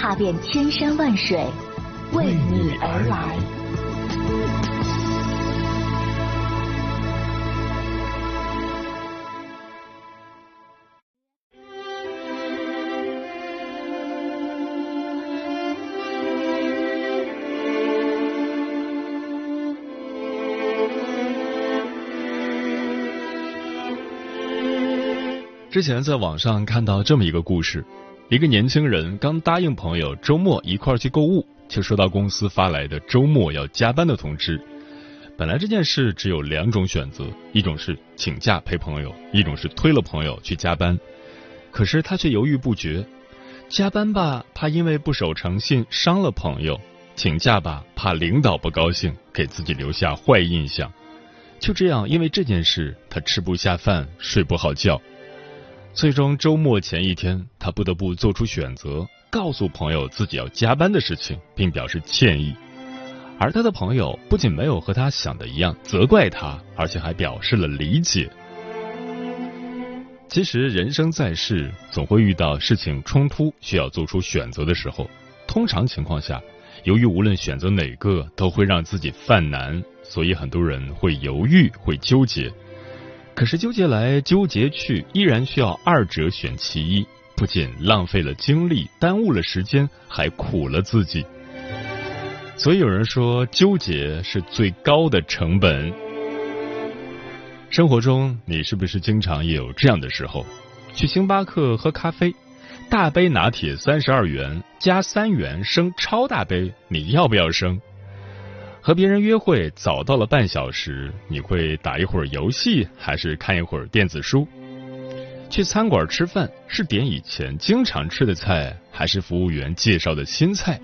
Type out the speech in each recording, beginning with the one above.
踏遍千山万水，为你而来。之前在网上看到这么一个故事，一个年轻人刚答应朋友周末一块儿去购物，就收到公司发来的周末要加班的通知。本来这件事只有两种选择，一种是请假陪朋友，一种是推了朋友去加班。可是他却犹豫不决，加班吧，怕因为不守诚信伤了朋友；请假吧，怕领导不高兴，给自己留下坏印象。就这样，因为这件事，他吃不下饭，睡不好觉。最终周末前一天，他不得不做出选择，告诉朋友自己要加班的事情，并表示歉意。而他的朋友不仅没有和他想的一样责怪他，而且还表示了理解。其实人生在世，总会遇到事情冲突需要做出选择的时候。通常情况下，由于无论选择哪个都会让自己犯难，所以很多人会犹豫，会纠结。可是纠结来纠结去，依然需要二者选其一，不仅浪费了精力，耽误了时间，还苦了自己。所以有人说，纠结是最高的成本。生活中，你是不是经常也有这样的时候？去星巴克喝咖啡，大杯拿铁三十二元，加三元升超大杯，你要不要升？和别人约会早到了半小时，你会打一会儿游戏，还是看一会儿电子书？去餐馆吃饭是点以前经常吃的菜，还是服务员介绍的新菜？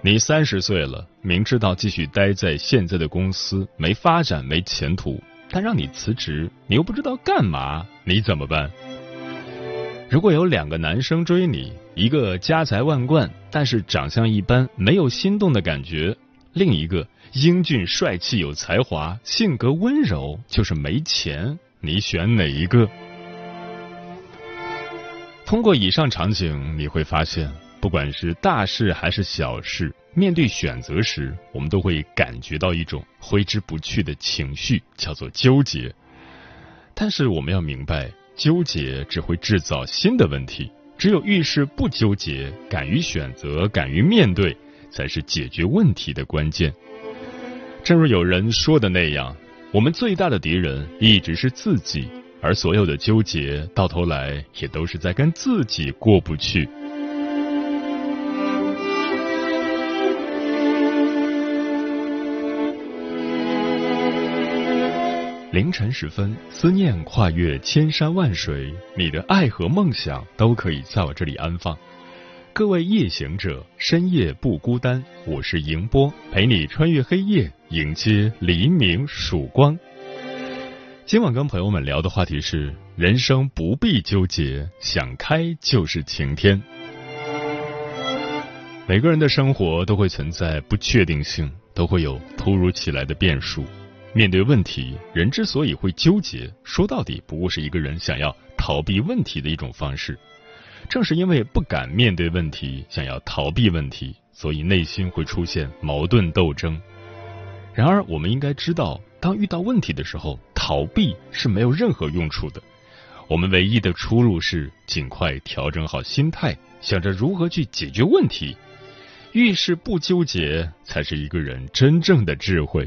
你三十岁了，明知道继续待在现在的公司没发展、没前途，但让你辞职，你又不知道干嘛，你怎么办？如果有两个男生追你，一个家财万贯，但是长相一般，没有心动的感觉。另一个英俊帅气有才华，性格温柔，就是没钱。你选哪一个？通过以上场景，你会发现，不管是大事还是小事，面对选择时，我们都会感觉到一种挥之不去的情绪，叫做纠结。但是我们要明白，纠结只会制造新的问题。只有遇事不纠结，敢于选择，敢于面对。才是解决问题的关键。正如有人说的那样，我们最大的敌人一直是自己，而所有的纠结到头来也都是在跟自己过不去。凌晨时分，思念跨越千山万水，你的爱和梦想都可以在我这里安放。各位夜行者，深夜不孤单。我是迎波，陪你穿越黑夜，迎接黎明曙光。今晚跟朋友们聊的话题是：人生不必纠结，想开就是晴天。每个人的生活都会存在不确定性，都会有突如其来的变数。面对问题，人之所以会纠结，说到底不过是一个人想要逃避问题的一种方式。正是因为不敢面对问题，想要逃避问题，所以内心会出现矛盾斗争。然而，我们应该知道，当遇到问题的时候，逃避是没有任何用处的。我们唯一的出路是尽快调整好心态，想着如何去解决问题。遇事不纠结，才是一个人真正的智慧。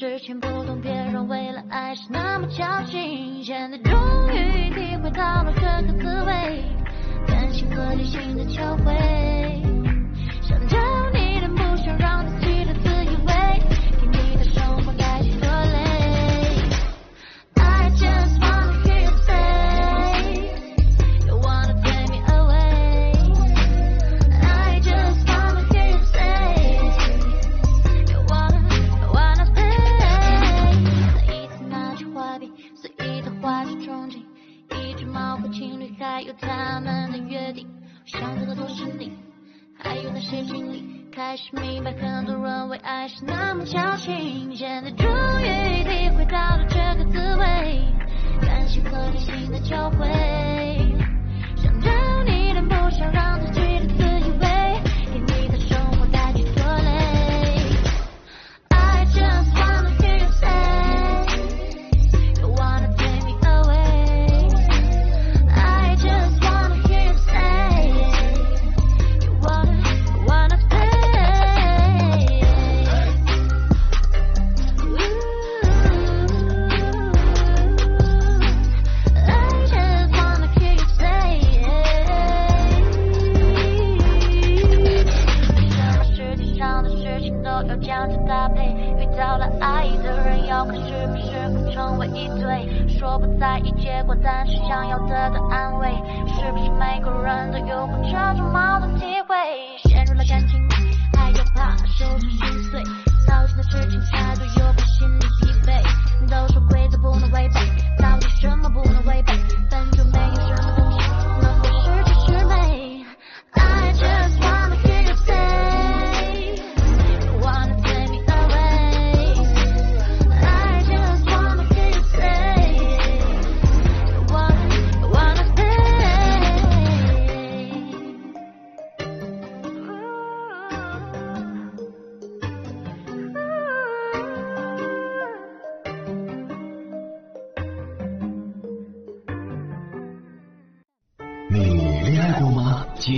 之前不懂别人为了爱是那么矫情，现在终于体会到了这个滋味，感性和理性的交汇。是你。还有那些经历，开始明白很多人为爱是那么矫情，现在终于体会到了这个滋味，感性和理性的交换。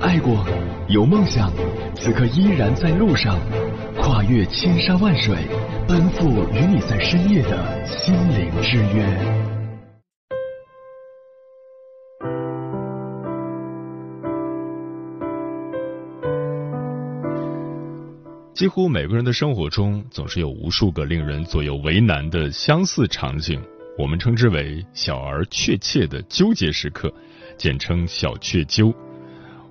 爱过，有梦想，此刻依然在路上，跨越千山万水，奔赴与你在深夜的心灵之约。几乎每个人的生活中，总是有无数个令人左右为难的相似场景，我们称之为小而确切的纠结时刻，简称小确纠。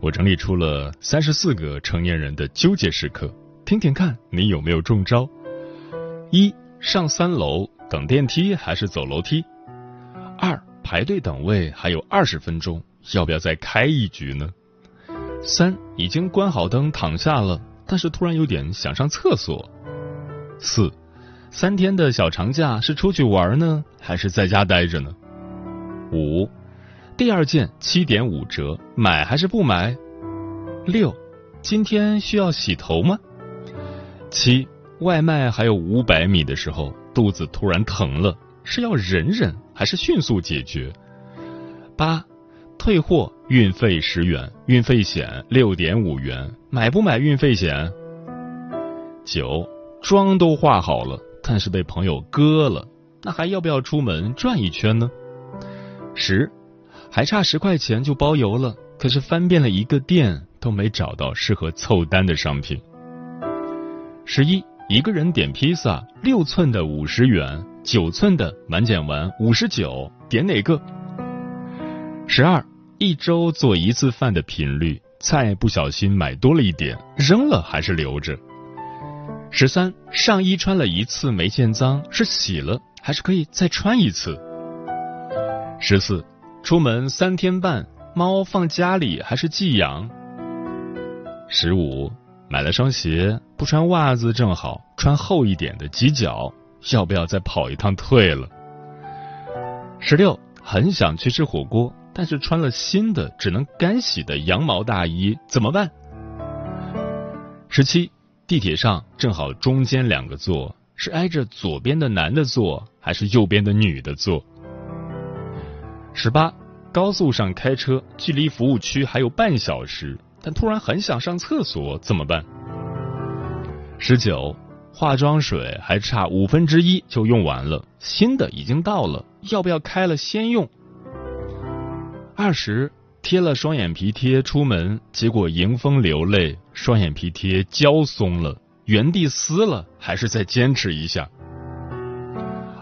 我整理出了三十四个成年人的纠结时刻，听听看你有没有中招。一上三楼等电梯还是走楼梯？二排队等位还有二十分钟，要不要再开一局呢？三已经关好灯躺下了，但是突然有点想上厕所。四三天的小长假是出去玩呢，还是在家待着呢？五第二件七点五折，买还是不买？六今天需要洗头吗？七外卖还有五百米的时候，肚子突然疼了，是要忍忍还是迅速解决？八退货运费十元，运费险六点五元，买不买运费险？九妆都化好了，但是被朋友割了，那还要不要出门转一圈呢？十还差十块钱就包邮了，可是翻遍了一个店都没找到适合凑单的商品。十一一个人点披萨，六寸的五十元，九寸的满减完五十九，点哪个？十二一周做一次饭的频率，菜不小心买多了一点，扔了还是留着？十三上衣穿了一次没见脏，是洗了还是可以再穿一次？十四出门三天半，猫放家里还是寄养？十五，买了双鞋，不穿袜子正好，穿厚一点的挤脚，要不要再跑一趟退了？十六，很想去吃火锅，但是穿了新的只能干洗的羊毛大衣，怎么办？十七，地铁上正好中间两个座，是挨着左边的男的坐，还是右边的女的坐？十八，高速上开车，距离服务区还有半小时，但突然很想上厕所，怎么办？十九，化妆水还差五分之一就用完了，新的已经到了，要不要开了先用？二十，贴了双眼皮贴出门，结果迎风流泪，双眼皮贴胶松了，原地撕了，还是再坚持一下？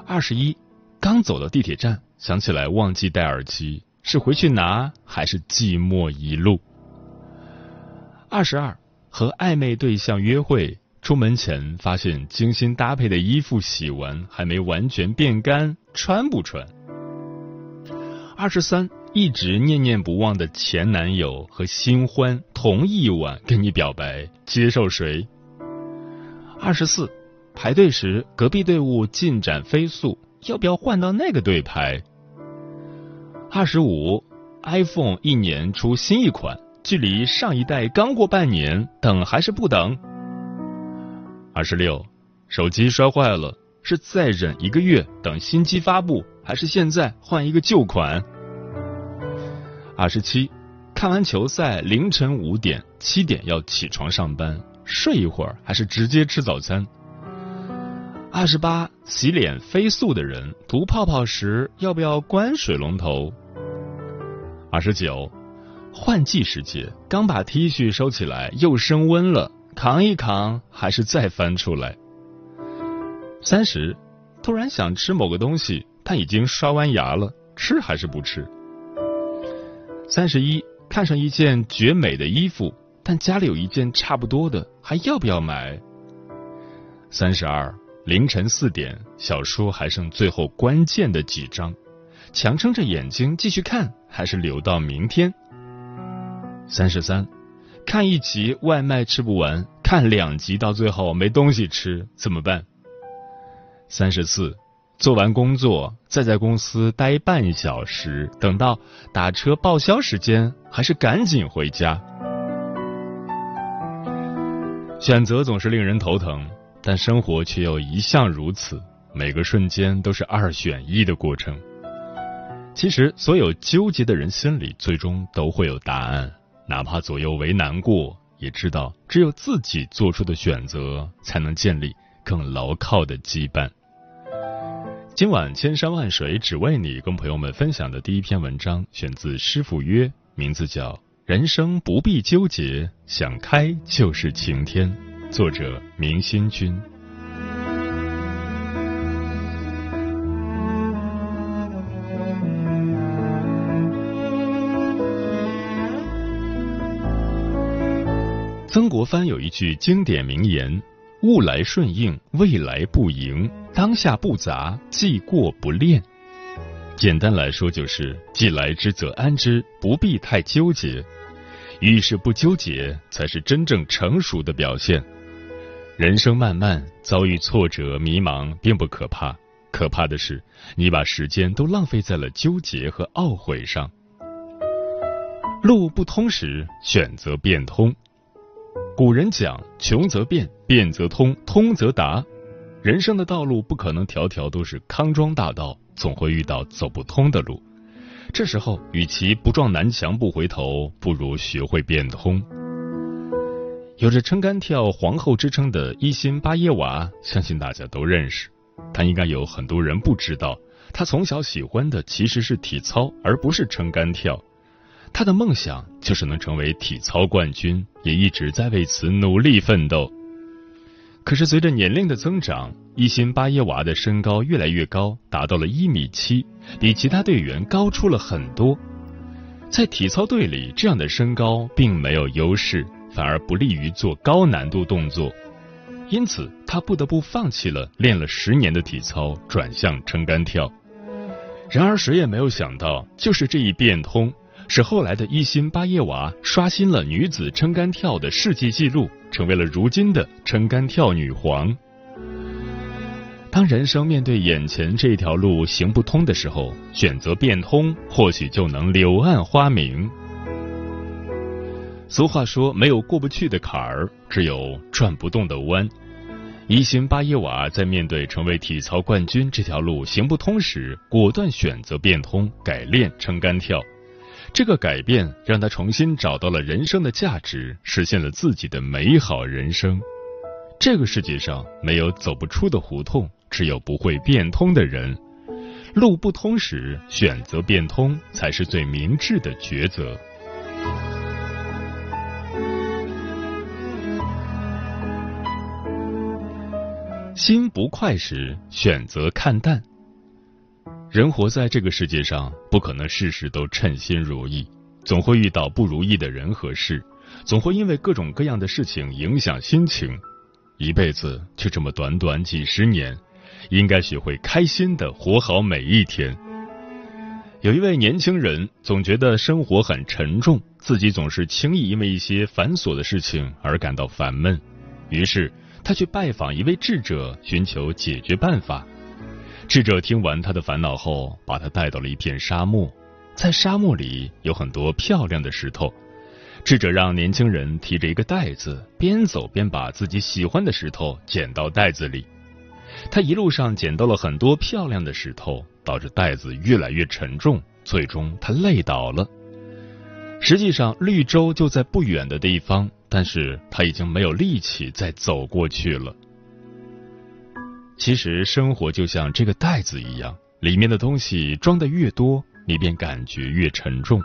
二十一，刚走到地铁站。想起来忘记戴耳机，是回去拿还是寂寞一路？二十二和暧昧对象约会，出门前发现精心搭配的衣服洗完还没完全变干，穿不穿？二十三一直念念不忘的前男友和新欢同一晚跟你表白，接受谁？二十四排队时隔壁队伍进展飞速，要不要换到那个队排？二十五，iPhone 一年出新一款，距离上一代刚过半年，等还是不等？二十六，手机摔坏了，是再忍一个月等新机发布，还是现在换一个旧款？二十七，看完球赛凌晨五点七点要起床上班，睡一会儿还是直接吃早餐？二十八，洗脸飞速的人涂泡泡时要不要关水龙头？二十九，换季时节，刚把 T 恤收起来，又升温了，扛一扛还是再翻出来？三十，突然想吃某个东西，但已经刷完牙了，吃还是不吃？三十一，看上一件绝美的衣服，但家里有一件差不多的，还要不要买？三十二，凌晨四点，小说还剩最后关键的几章。强撑着眼睛继续看，还是留到明天？三十三，看一集外卖吃不完，看两集到最后没东西吃，怎么办？三十四，做完工作再在公司待半小时，等到打车报销时间，还是赶紧回家？选择总是令人头疼，但生活却又一向如此，每个瞬间都是二选一的过程。其实，所有纠结的人心里最终都会有答案，哪怕左右为难过，也知道只有自己做出的选择，才能建立更牢靠的羁绊。今晚千山万水只为你，跟朋友们分享的第一篇文章，选自师傅约，名字叫《人生不必纠结，想开就是晴天》，作者明心君。曾国藩有一句经典名言：“物来顺应，未来不迎；当下不杂，既过不恋。”简单来说，就是既来之则安之，不必太纠结。遇事不纠结，才是真正成熟的表现。人生漫漫，遭遇挫折、迷茫并不可怕，可怕的是你把时间都浪费在了纠结和懊悔上。路不通时，选择变通。古人讲：“穷则变，变则通，通则达。”人生的道路不可能条条都是康庄大道，总会遇到走不通的路。这时候，与其不撞南墙不回头，不如学会变通。有着“撑杆跳皇后”之称的伊辛巴耶娃，相信大家都认识。但应该有很多人不知道，他从小喜欢的其实是体操，而不是撑杆跳。他的梦想就是能成为体操冠军，也一直在为此努力奋斗。可是随着年龄的增长，伊辛巴耶娃的身高越来越高，达到了一米七，比其他队员高出了很多。在体操队里，这样的身高并没有优势，反而不利于做高难度动作。因此，他不得不放弃了练了十年的体操，转向撑杆跳。然而，谁也没有想到，就是这一变通。使后来的伊辛巴耶娃刷新了女子撑杆跳的世界纪录，成为了如今的撑杆跳女皇。当人生面对眼前这条路行不通的时候，选择变通，或许就能柳暗花明。俗话说，没有过不去的坎儿，只有转不动的弯。伊辛巴耶娃在面对成为体操冠军这条路行不通时，果断选择变通，改练撑杆跳。这个改变让他重新找到了人生的价值，实现了自己的美好人生。这个世界上没有走不出的胡同，只有不会变通的人。路不通时，选择变通才是最明智的抉择。心不快时，选择看淡。人活在这个世界上，不可能事事都称心如意，总会遇到不如意的人和事，总会因为各种各样的事情影响心情。一辈子就这么短短几十年，应该学会开心的活好每一天。有一位年轻人总觉得生活很沉重，自己总是轻易因为一些繁琐的事情而感到烦闷，于是。他去拜访一位智者，寻求解决办法。智者听完他的烦恼后，把他带到了一片沙漠，在沙漠里有很多漂亮的石头。智者让年轻人提着一个袋子，边走边把自己喜欢的石头捡到袋子里。他一路上捡到了很多漂亮的石头，导致袋子越来越沉重，最终他累倒了。实际上，绿洲就在不远的地方。但是他已经没有力气再走过去了。其实生活就像这个袋子一样，里面的东西装的越多，你便感觉越沉重。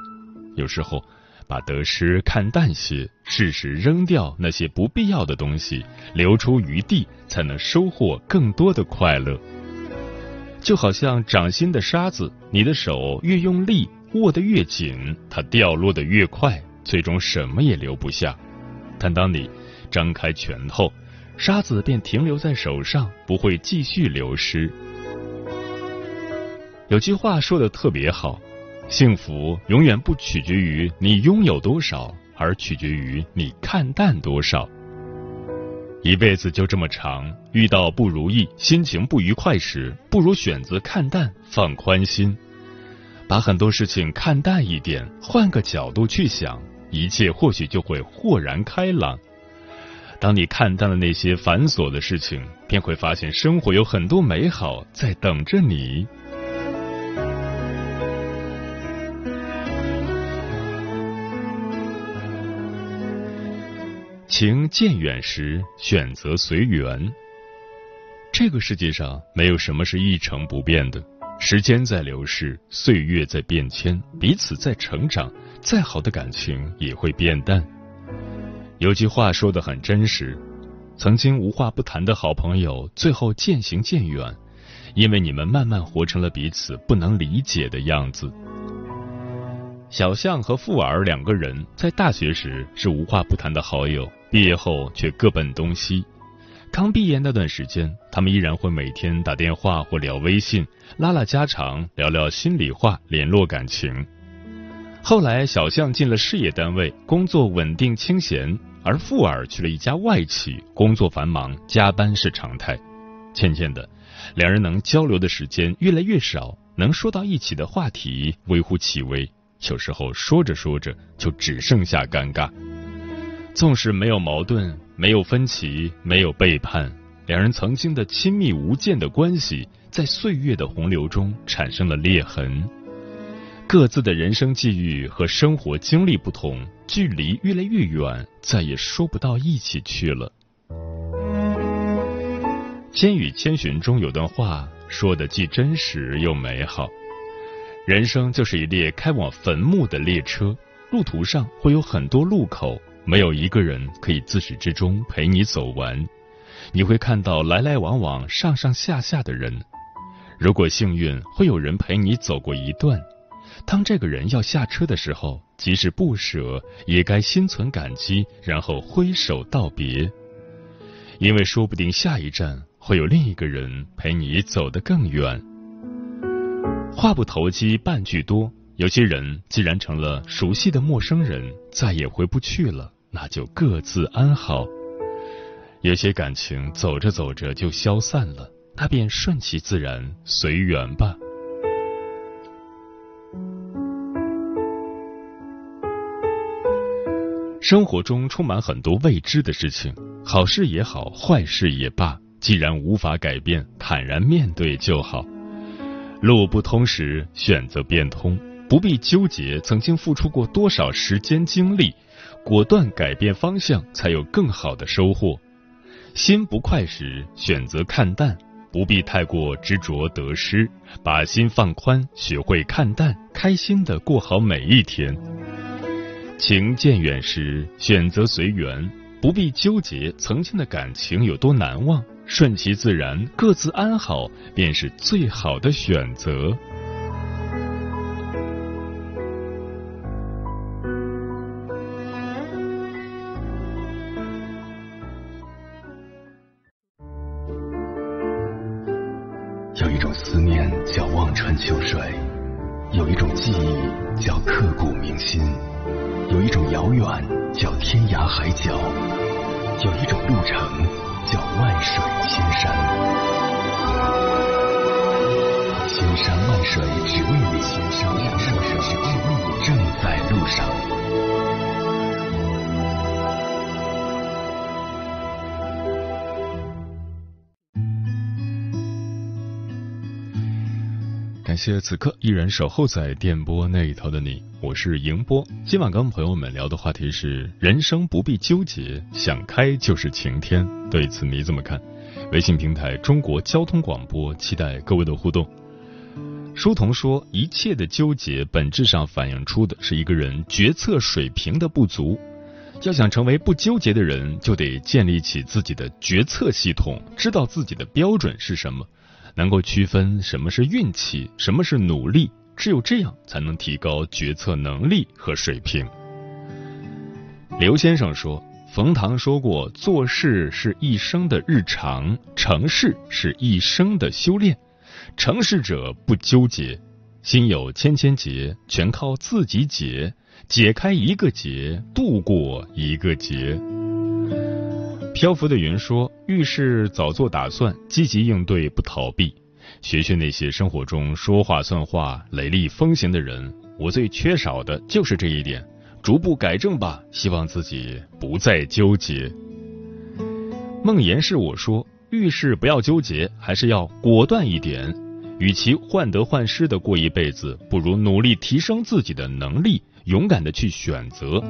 有时候，把得失看淡些，适时扔掉那些不必要的东西，留出余地，才能收获更多的快乐。就好像掌心的沙子，你的手越用力握得越紧，它掉落的越快，最终什么也留不下。但当你张开拳头，沙子便停留在手上，不会继续流失。有句话说的特别好：幸福永远不取决于你拥有多少，而取决于你看淡多少。一辈子就这么长，遇到不如意、心情不愉快时，不如选择看淡，放宽心，把很多事情看淡一点，换个角度去想。一切或许就会豁然开朗。当你看淡了那些繁琐的事情，便会发现生活有很多美好在等着你。情渐远时，选择随缘。这个世界上没有什么是一成不变的，时间在流逝，岁月在变迁，彼此在成长。再好的感情也会变淡。有句话说的很真实：曾经无话不谈的好朋友，最后渐行渐远，因为你们慢慢活成了彼此不能理解的样子。小象和富尔两个人在大学时是无话不谈的好友，毕业后却各奔东西。刚毕业那段时间，他们依然会每天打电话或聊微信，拉拉家常，聊聊心里话，联络感情。后来，小象进了事业单位，工作稳定清闲；而富尔去了一家外企，工作繁忙，加班是常态。渐渐的，两人能交流的时间越来越少，能说到一起的话题微乎其微。有时候说着说着，就只剩下尴尬。纵使没有矛盾，没有分歧，没有背叛，两人曾经的亲密无间的关系，在岁月的洪流中产生了裂痕。各自的人生际遇和生活经历不同，距离越来越远，再也说不到一起去了。《千与千寻》中有段话说的既真实又美好：人生就是一列开往坟墓的列车，路途上会有很多路口，没有一个人可以自始至终陪你走完。你会看到来来往往、上上下下的人，如果幸运，会有人陪你走过一段。当这个人要下车的时候，即使不舍，也该心存感激，然后挥手道别。因为说不定下一站会有另一个人陪你走得更远。话不投机半句多，有些人既然成了熟悉的陌生人，再也回不去了，那就各自安好。有些感情走着走着就消散了，那便顺其自然，随缘吧。生活中充满很多未知的事情，好事也好，坏事也罢，既然无法改变，坦然面对就好。路不通时，选择变通，不必纠结曾经付出过多少时间精力，果断改变方向，才有更好的收获。心不快时，选择看淡，不必太过执着得失，把心放宽，学会看淡，开心的过好每一天。情渐远时，选择随缘，不必纠结曾经的感情有多难忘，顺其自然，各自安好，便是最好的选择。有一种路程叫万水千山。千山万水只为你，千山万水只为你，正在路上。谢此刻依然守候在电波那一头的你，我是迎波。今晚跟朋友们聊的话题是：人生不必纠结，想开就是晴天。对此你怎么看？微信平台中国交通广播，期待各位的互动。书童说，一切的纠结本质上反映出的是一个人决策水平的不足。要想成为不纠结的人，就得建立起自己的决策系统，知道自己的标准是什么。能够区分什么是运气，什么是努力，只有这样才能提高决策能力和水平。刘先生说：“冯唐说过，做事是一生的日常，成事是一生的修炼。成事者不纠结，心有千千结，全靠自己解。解开一个结，度过一个结。”漂浮的云说：“遇事早做打算，积极应对，不逃避。学学那些生活中说话算话、雷厉风行的人。我最缺少的就是这一点，逐步改正吧。希望自己不再纠结。”梦言是我说：“遇事不要纠结，还是要果断一点。与其患得患失的过一辈子，不如努力提升自己的能力，勇敢的去选择。”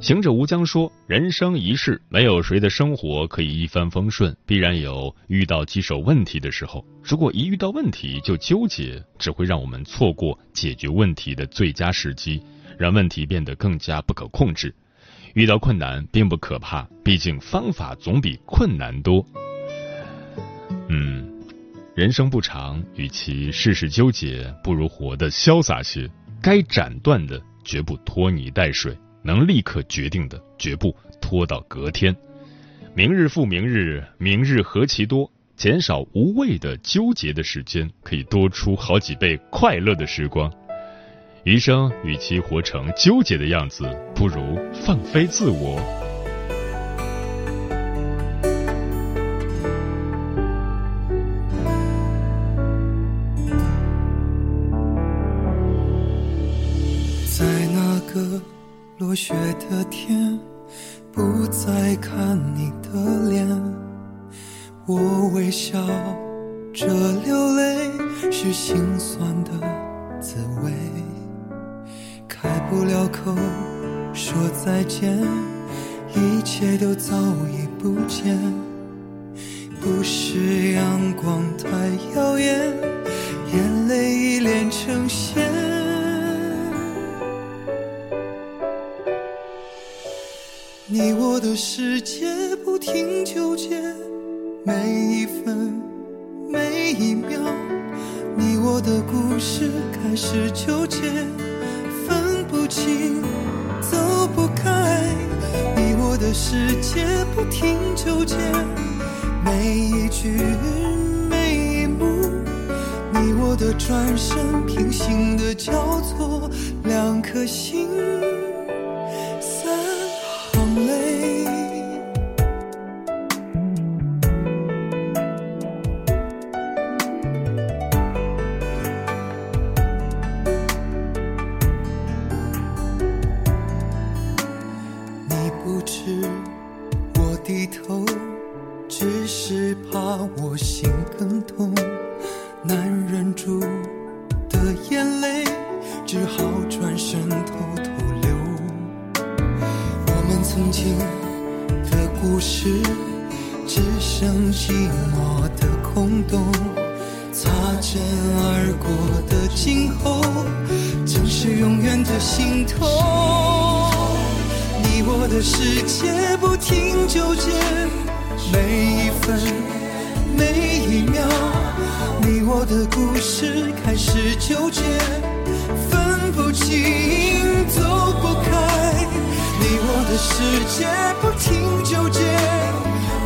行者无疆说：“人生一世，没有谁的生活可以一帆风顺，必然有遇到棘手问题的时候。如果一遇到问题就纠结，只会让我们错过解决问题的最佳时机，让问题变得更加不可控制。遇到困难并不可怕，毕竟方法总比困难多。嗯，人生不长，与其事事纠结，不如活得潇洒些。该斩断的，绝不拖泥带水。”能立刻决定的，绝不拖到隔天。明日复明日，明日何其多。减少无谓的纠结的时间，可以多出好几倍快乐的时光。余生与其活成纠结的样子，不如放飞自我。雪的天，不再看你的脸。我微笑着流泪，是心酸的滋味。开不了口说再见，一切都早已不见。不是阳光太耀眼，眼泪已连成线。你我的世界不停纠结，每一分每一秒，你我的故事开始纠结，分不清走不开。你我的世界不停纠结，每一句每一幕，你我。的转身，平行的交错，两颗心，故事，只剩寂寞的空洞。擦肩而过的今后，正是永远的心痛。你我的世界不停纠结，每一分每一秒，你我的故事开始纠结，分不清走不开。我的世界不停纠结，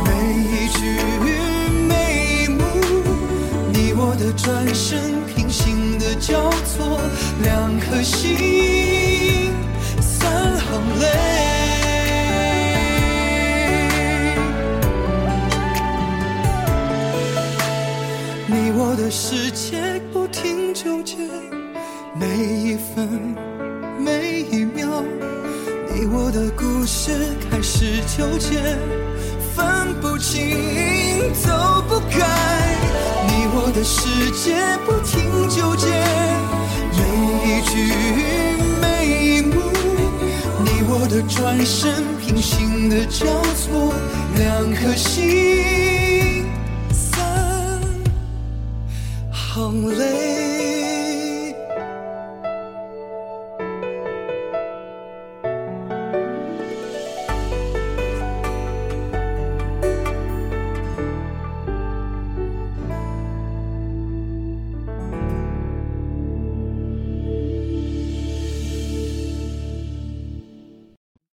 每一句每一幕，你我的转身平行的交错，两颗心，三行泪。你我的世界不停纠结，每一分每一秒，你我的故事开始纠结，分不清走不开。你我的世界不停纠结，每一句每一幕，你我的转身平行的交错，两颗心。三行泪。